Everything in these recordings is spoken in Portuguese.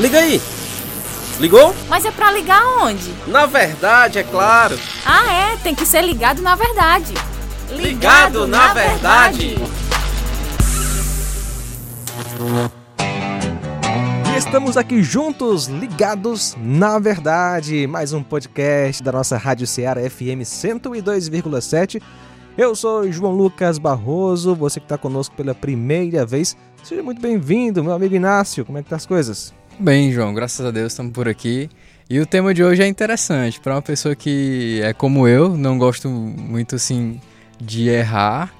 Liga aí! Ligou? Mas é pra ligar onde? Na verdade, é claro. Ah, é, tem que ser ligado na verdade. Ligado, ligado na, na, verdade. verdade. E estamos aqui juntos, ligados na verdade. Mais um podcast da nossa Rádio Ceará FM 102,7. Eu sou João Lucas Barroso, você que está conosco pela primeira vez. Seja muito bem-vindo, meu amigo Inácio. Como é que tá as coisas? Bem, João, graças a Deus estamos por aqui. E o tema de hoje é interessante para uma pessoa que é como eu, não gosto muito assim de errar,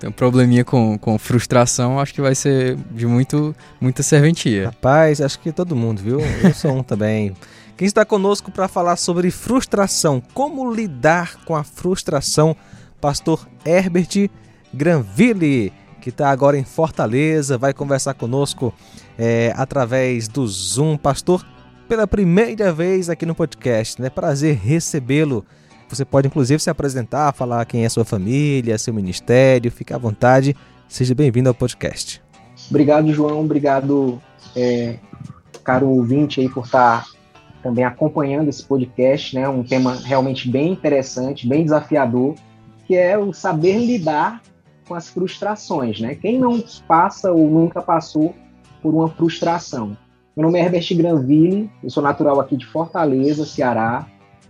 tem um probleminha com, com frustração, acho que vai ser de muito, muita serventia. Rapaz, acho que todo mundo, viu? Eu sou um também. Quem está conosco para falar sobre frustração, como lidar com a frustração, pastor Herbert Granville, que está agora em Fortaleza, vai conversar conosco é, através do Zoom. Pastor, pela primeira vez aqui no podcast, né? Prazer recebê-lo. Você pode inclusive se apresentar, falar quem é sua família, seu ministério, fique à vontade. Seja bem-vindo ao podcast. Obrigado, João. Obrigado, é, caro ouvinte, aí, por estar também acompanhando esse podcast, né? Um tema realmente bem interessante, bem desafiador, que é o saber lidar com as frustrações, né? Quem não passa ou nunca passou por uma frustração. Meu nome é Herbert Granville, eu sou natural aqui de Fortaleza, Ceará.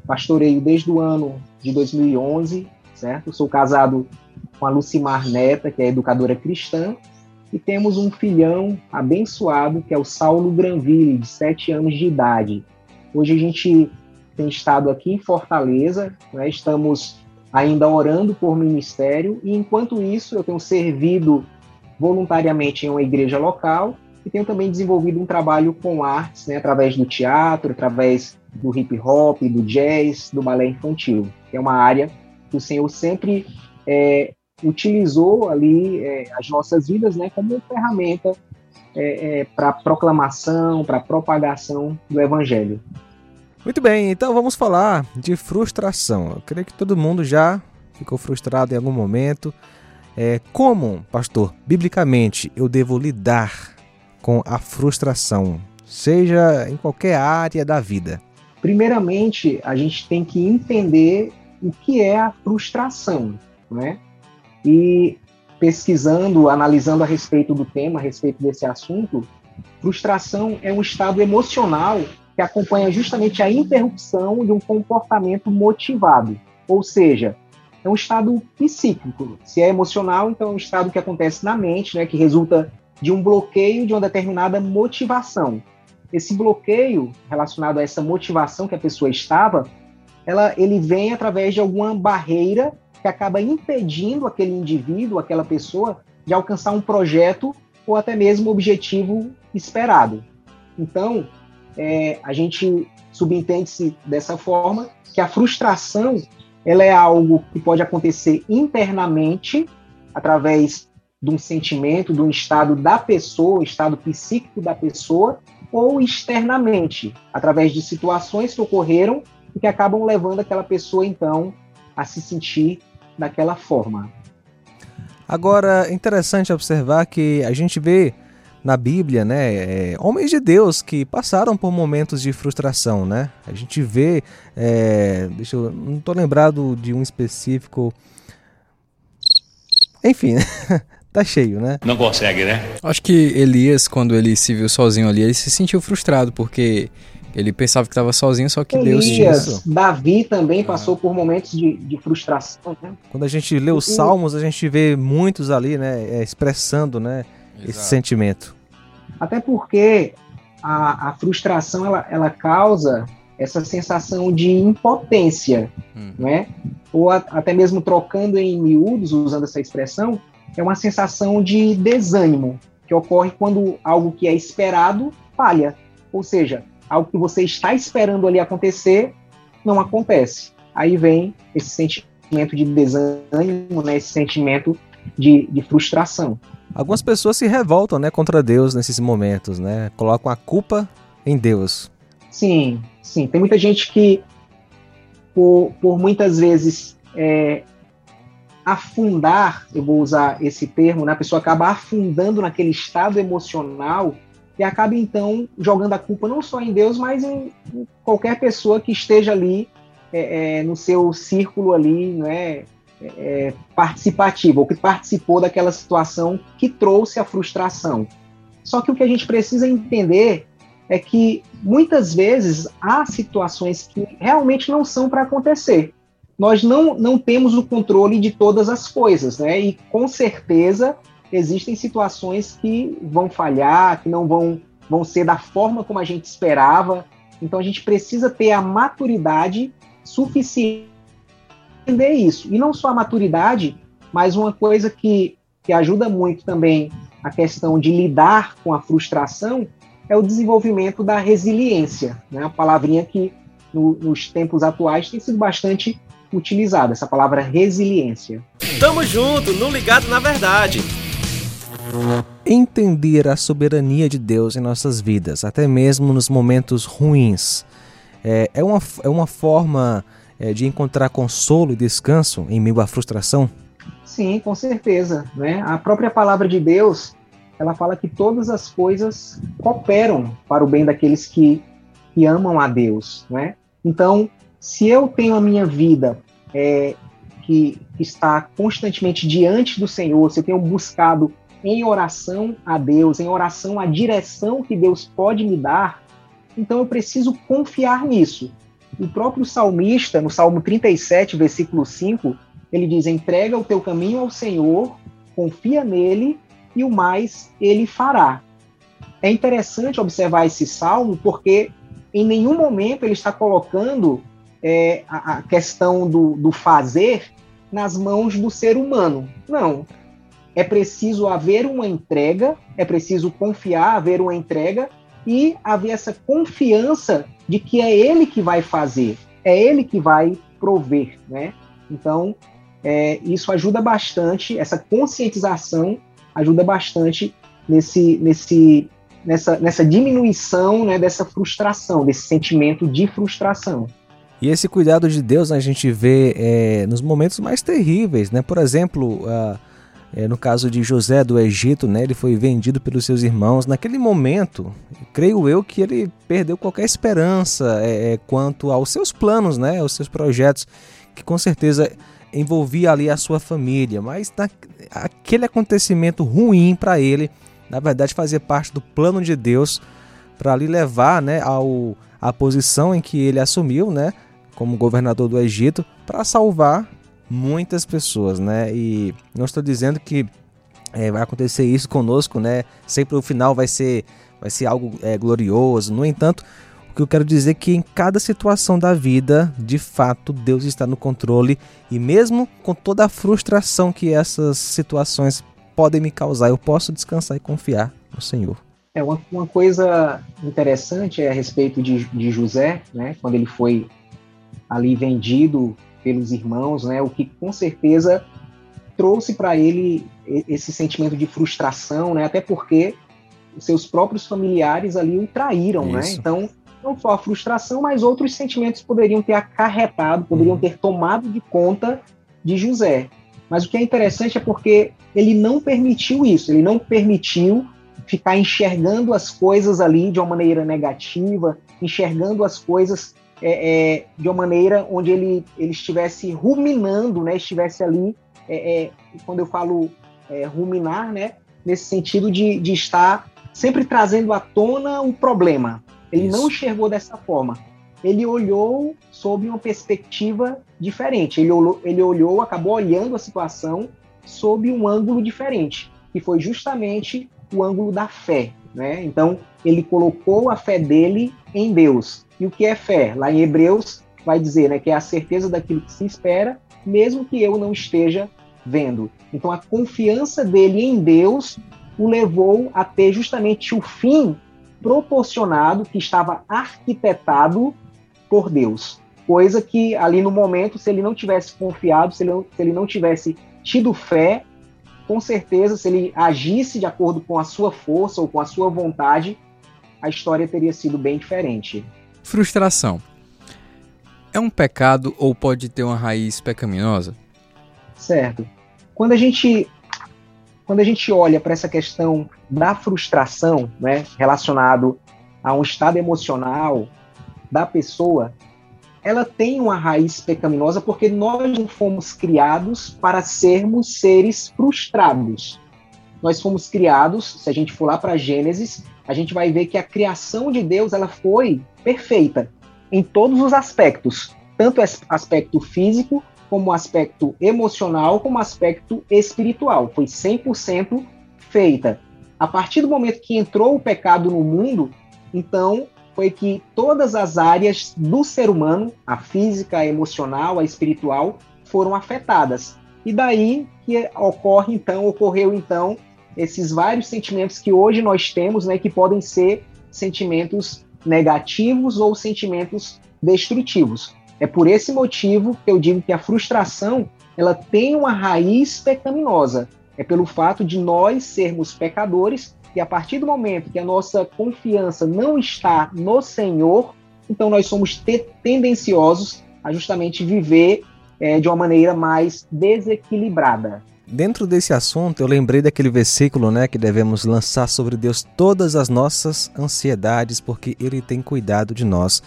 Pastoreio desde o ano de 2011, certo? Sou casado com a Lucimar Neta, que é educadora cristã, e temos um filhão abençoado, que é o Saulo Granville, de 7 anos de idade. Hoje a gente tem estado aqui em Fortaleza, né? estamos ainda orando por ministério, e enquanto isso eu tenho servido voluntariamente em uma igreja local e tenho também desenvolvido um trabalho com artes, né, através do teatro, através do hip hop, do jazz, do balé infantil, é uma área que o Senhor sempre é, utilizou ali é, as nossas vidas, né, como ferramenta é, é para proclamação, para propagação do Evangelho. Muito bem, então vamos falar de frustração. Eu creio que todo mundo já ficou frustrado em algum momento. É, como, pastor, biblicamente eu devo lidar com a frustração, seja em qualquer área da vida? Primeiramente, a gente tem que entender o que é a frustração, né? E pesquisando, analisando a respeito do tema, a respeito desse assunto, frustração é um estado emocional que acompanha justamente a interrupção de um comportamento motivado, ou seja, é um estado psíquico. Se é emocional, então é um estado que acontece na mente, né, que resulta de um bloqueio de uma determinada motivação. Esse bloqueio relacionado a essa motivação que a pessoa estava, ela, ele vem através de alguma barreira que acaba impedindo aquele indivíduo, aquela pessoa, de alcançar um projeto ou até mesmo objetivo esperado. Então, é, a gente subentende-se dessa forma que a frustração ela é algo que pode acontecer internamente através de um sentimento, de um estado da pessoa, estado psíquico da pessoa, ou externamente, através de situações que ocorreram e que acabam levando aquela pessoa, então, a se sentir daquela forma. Agora, interessante observar que a gente vê na Bíblia, né, é, homens de Deus que passaram por momentos de frustração, né? A gente vê, é, deixa eu, não estou lembrado de um específico. Enfim, tá cheio, né? Não consegue, né? Acho que Elias, quando ele se viu sozinho ali, ele se sentiu frustrado, porque ele pensava que estava sozinho, só que Elias, Deus tinha. Davi também ah. passou por momentos de, de frustração, né? Quando a gente lê os Salmos, a gente vê muitos ali, né, é, expressando, né, Exato. esse sentimento. Até porque a, a frustração, ela, ela causa essa sensação de impotência, hum. né? Ou a, até mesmo trocando em miúdos, usando essa expressão, é uma sensação de desânimo que ocorre quando algo que é esperado falha. Ou seja, algo que você está esperando ali acontecer não acontece. Aí vem esse sentimento de desânimo, né, esse sentimento de, de frustração. Algumas pessoas se revoltam né, contra Deus nesses momentos, né? Colocam a culpa em Deus. Sim, sim. Tem muita gente que, por, por muitas vezes, é, afundar, eu vou usar esse termo, né? a pessoa acaba afundando naquele estado emocional e acaba então jogando a culpa não só em Deus, mas em, em qualquer pessoa que esteja ali é, é, no seu círculo ali, né, é, participativo, ou que participou daquela situação que trouxe a frustração. Só que o que a gente precisa entender é que muitas vezes há situações que realmente não são para acontecer. Nós não, não temos o controle de todas as coisas, né? E com certeza existem situações que vão falhar, que não vão, vão ser da forma como a gente esperava. Então a gente precisa ter a maturidade suficiente entender isso. E não só a maturidade, mas uma coisa que, que ajuda muito também a questão de lidar com a frustração é o desenvolvimento da resiliência, né? A palavrinha que no, nos tempos atuais tem sido bastante utilizada, essa palavra resiliência. Tamo junto, no ligado na verdade. Entender a soberania de Deus em nossas vidas, até mesmo nos momentos ruins, é, é, uma, é uma forma é, de encontrar consolo e descanso em meio à frustração? Sim, com certeza. Né? A própria palavra de Deus, ela fala que todas as coisas cooperam para o bem daqueles que, que amam a Deus. Né? Então, se eu tenho a minha vida é, que, está constantemente diante do Senhor, se eu tenho buscado em oração a Deus, em oração à direção que Deus pode me dar, então eu preciso confiar nisso. O próprio salmista, no Salmo 37, versículo 5, ele diz: entrega o teu caminho ao Senhor, confia nele e o mais ele fará. É interessante observar esse salmo porque em nenhum momento ele está colocando é, a, a, questão do, do fazer nas mãos do ser humano. Não, é preciso haver uma entrega, é preciso confiar, haver uma entrega e haver essa confiança de que é ele que vai fazer, é ele que vai prover, né? Então, é, isso ajuda bastante, essa conscientização ajuda bastante nesse, nesse, nessa, nessa diminuição né, dessa frustração, desse sentimento de frustração. E esse cuidado de Deus a gente vê é, nos momentos mais terríveis, né? Por exemplo, uh, é, no caso de José do Egito, né, ele foi vendido pelos seus irmãos. Naquele momento, creio eu que ele perdeu qualquer esperança é, é, quanto aos seus planos, né, aos seus projetos, que com certeza envolvia ali a sua família. Mas na, aquele acontecimento ruim para ele, na verdade, fazia parte do plano de Deus para ali levar né, ao, a posição em que ele assumiu, né, como governador do Egito, para salvar muitas pessoas, né? E não estou dizendo que é, vai acontecer isso conosco, né? Sempre o final vai ser, vai ser algo é, glorioso. No entanto, o que eu quero dizer é que em cada situação da vida, de fato, Deus está no controle e mesmo com toda a frustração que essas situações podem me causar, eu posso descansar e confiar no Senhor. É uma, uma coisa interessante é a respeito de, de José, né? Quando ele foi ali vendido pelos irmãos, né? O que com certeza trouxe para ele esse sentimento de frustração, né? Até porque seus próprios familiares ali o traíram, né? Isso. né? Então, não só a frustração, mas outros sentimentos poderiam ter acarretado, poderiam uhum. ter tomado de conta de José. Mas o que é interessante é porque ele não permitiu isso, ele não permitiu ficar enxergando as coisas ali de uma maneira negativa, enxergando as coisas é, é, de uma maneira onde ele, ele estivesse ruminando, né, estivesse ali, é, é quando eu falo é, ruminar, né, nesse sentido de, de estar sempre trazendo à tona o problema. Ele Isso. não enxergou dessa forma. Ele olhou sob uma perspectiva diferente. Ele olhou, ele olhou, acabou olhando a situação sob um ângulo diferente, que foi justamente o ângulo da fé. Né? Então, ele colocou a fé dele em Deus. E o que é fé? Lá em Hebreus vai dizer né, que é a certeza daquilo que se espera, mesmo que eu não esteja vendo. Então, a confiança dele em Deus o levou a ter justamente o fim proporcionado que estava arquitetado por Deus. Coisa que ali no momento, se ele não tivesse confiado, se ele não, se ele não tivesse tido fé, com certeza, se ele agisse de acordo com a sua força ou com a sua vontade, a história teria sido bem diferente. Frustração. É um pecado ou pode ter uma raiz pecaminosa? Certo. Quando a gente quando a gente olha para essa questão da frustração, né, relacionado a um estado emocional da pessoa, ela tem uma raiz pecaminosa porque nós não fomos criados para sermos seres frustrados. Nós fomos criados, se a gente for lá para Gênesis, a gente vai ver que a criação de Deus ela foi perfeita em todos os aspectos, tanto aspecto físico como aspecto emocional, como aspecto espiritual. Foi 100% feita. A partir do momento que entrou o pecado no mundo, então foi que todas as áreas do ser humano, a física, a emocional, a espiritual, foram afetadas. E daí que ocorre então, ocorreu então esses vários sentimentos que hoje nós temos, né, que podem ser sentimentos negativos ou sentimentos destrutivos. É por esse motivo que eu digo que a frustração ela tem uma raiz pecaminosa. É pelo fato de nós sermos pecadores e a partir do momento que a nossa confiança não está no Senhor, então nós somos te tendenciosos a justamente viver é, de uma maneira mais desequilibrada. Dentro desse assunto, eu lembrei daquele versículo, né, que devemos lançar sobre Deus todas as nossas ansiedades, porque Ele tem cuidado de nós.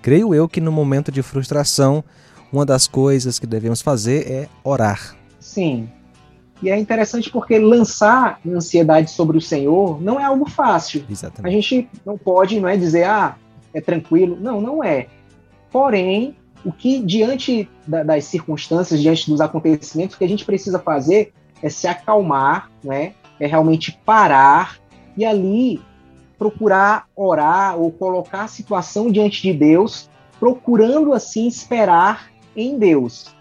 Creio eu que no momento de frustração, uma das coisas que devemos fazer é orar. Sim. E é interessante porque lançar ansiedade sobre o Senhor não é algo fácil. Exatamente. A gente não pode, não é dizer, ah, é tranquilo. Não, não é. Porém, o que diante da, das circunstâncias, diante dos acontecimentos, o que a gente precisa fazer é se acalmar, né? É realmente parar e ali procurar orar ou colocar a situação diante de Deus, procurando assim esperar em Deus.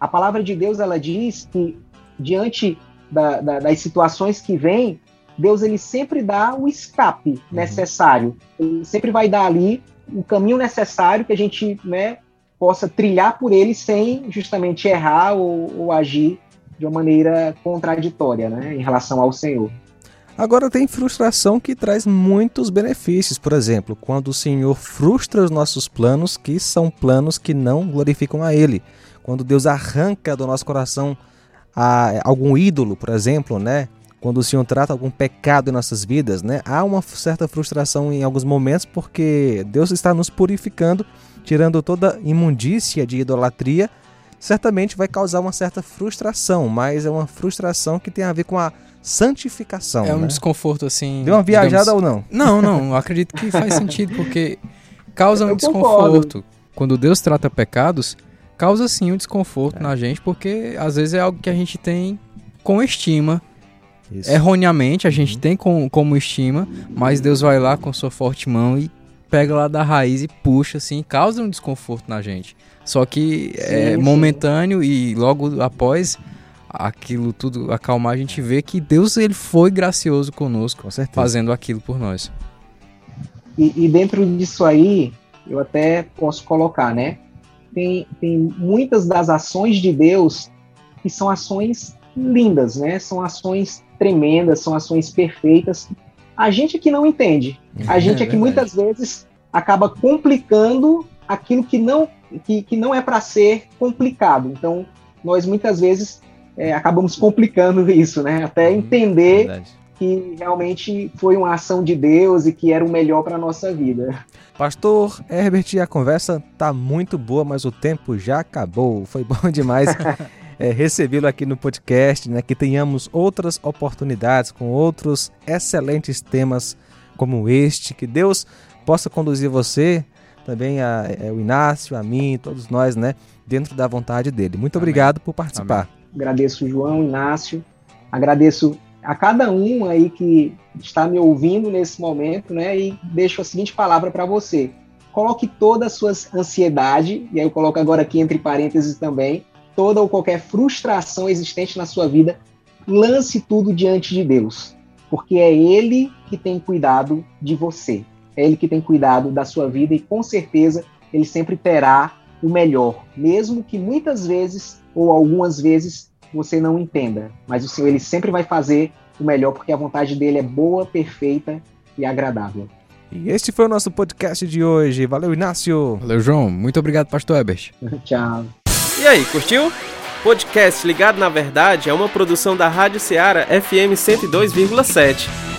A palavra de Deus ela diz que diante da, da, das situações que vêm, Deus ele sempre dá o escape uhum. necessário. Ele sempre vai dar ali o caminho necessário que a gente né, possa trilhar por ele sem justamente errar ou, ou agir de uma maneira contraditória né, em relação ao Senhor. Agora tem frustração que traz muitos benefícios, por exemplo, quando o Senhor frustra os nossos planos, que são planos que não glorificam a Ele. Quando Deus arranca do nosso coração a, algum ídolo, por exemplo, né? Quando o Senhor trata algum pecado em nossas vidas, né? Há uma certa frustração em alguns momentos porque Deus está nos purificando, tirando toda imundícia de idolatria. Certamente vai causar uma certa frustração, mas é uma frustração que tem a ver com a santificação. É um né? desconforto assim. Deu uma viajada digamos... ou não? Não, não. Acredito que faz sentido porque causa um Eu desconforto. Concordo. Quando Deus trata pecados, causa sim um desconforto é. na gente, porque às vezes é algo que a gente tem com estima. Isso. Erroneamente a gente uhum. tem com, como estima, mas Deus vai lá com sua forte mão e pega lá da raiz e puxa assim, causa um desconforto na gente. Só que sim, é sim. momentâneo e logo após aquilo tudo acalmar, a gente vê que Deus ele foi gracioso conosco, Com fazendo aquilo por nós. E, e, dentro disso aí, eu até posso colocar, né? Tem, tem muitas das ações de Deus que são ações lindas, né? São ações tremendas, são ações perfeitas. A gente que não entende, a gente é, é que muitas vezes acaba complicando aquilo que não que, que não é para ser complicado. Então, nós muitas vezes é, acabamos complicando isso, né? Até uhum, entender verdade. Que realmente foi uma ação de Deus e que era o melhor para a nossa vida. Pastor Herbert, a conversa tá muito boa, mas o tempo já acabou. Foi bom demais é, recebê-lo aqui no podcast, né? Que tenhamos outras oportunidades com outros excelentes temas como este. Que Deus possa conduzir você, também a, a, é, o Inácio, a mim, todos nós, né? Dentro da vontade dele. Muito Amém. obrigado por participar. Amém. Agradeço o João, Inácio, agradeço a cada um aí que está me ouvindo nesse momento, né? E deixo a seguinte palavra para você. Coloque toda a sua ansiedade, e aí eu coloco agora aqui entre parênteses também, toda ou qualquer frustração existente na sua vida, lance tudo diante de Deus, porque é Ele que tem cuidado de você, é Ele que tem cuidado da sua vida e com certeza Ele sempre terá o melhor, mesmo que muitas vezes ou algumas vezes você não entenda. Mas o Senhor ele sempre vai fazer o melhor porque a vontade dele é boa, perfeita e agradável. E este foi o nosso podcast de hoje. Valeu, Inácio. Valeu, João. Muito obrigado, Pastor Ebert. Tchau. E aí, curtiu? Podcast Ligado na Verdade é uma produção da Rádio Ceará FM 102,7.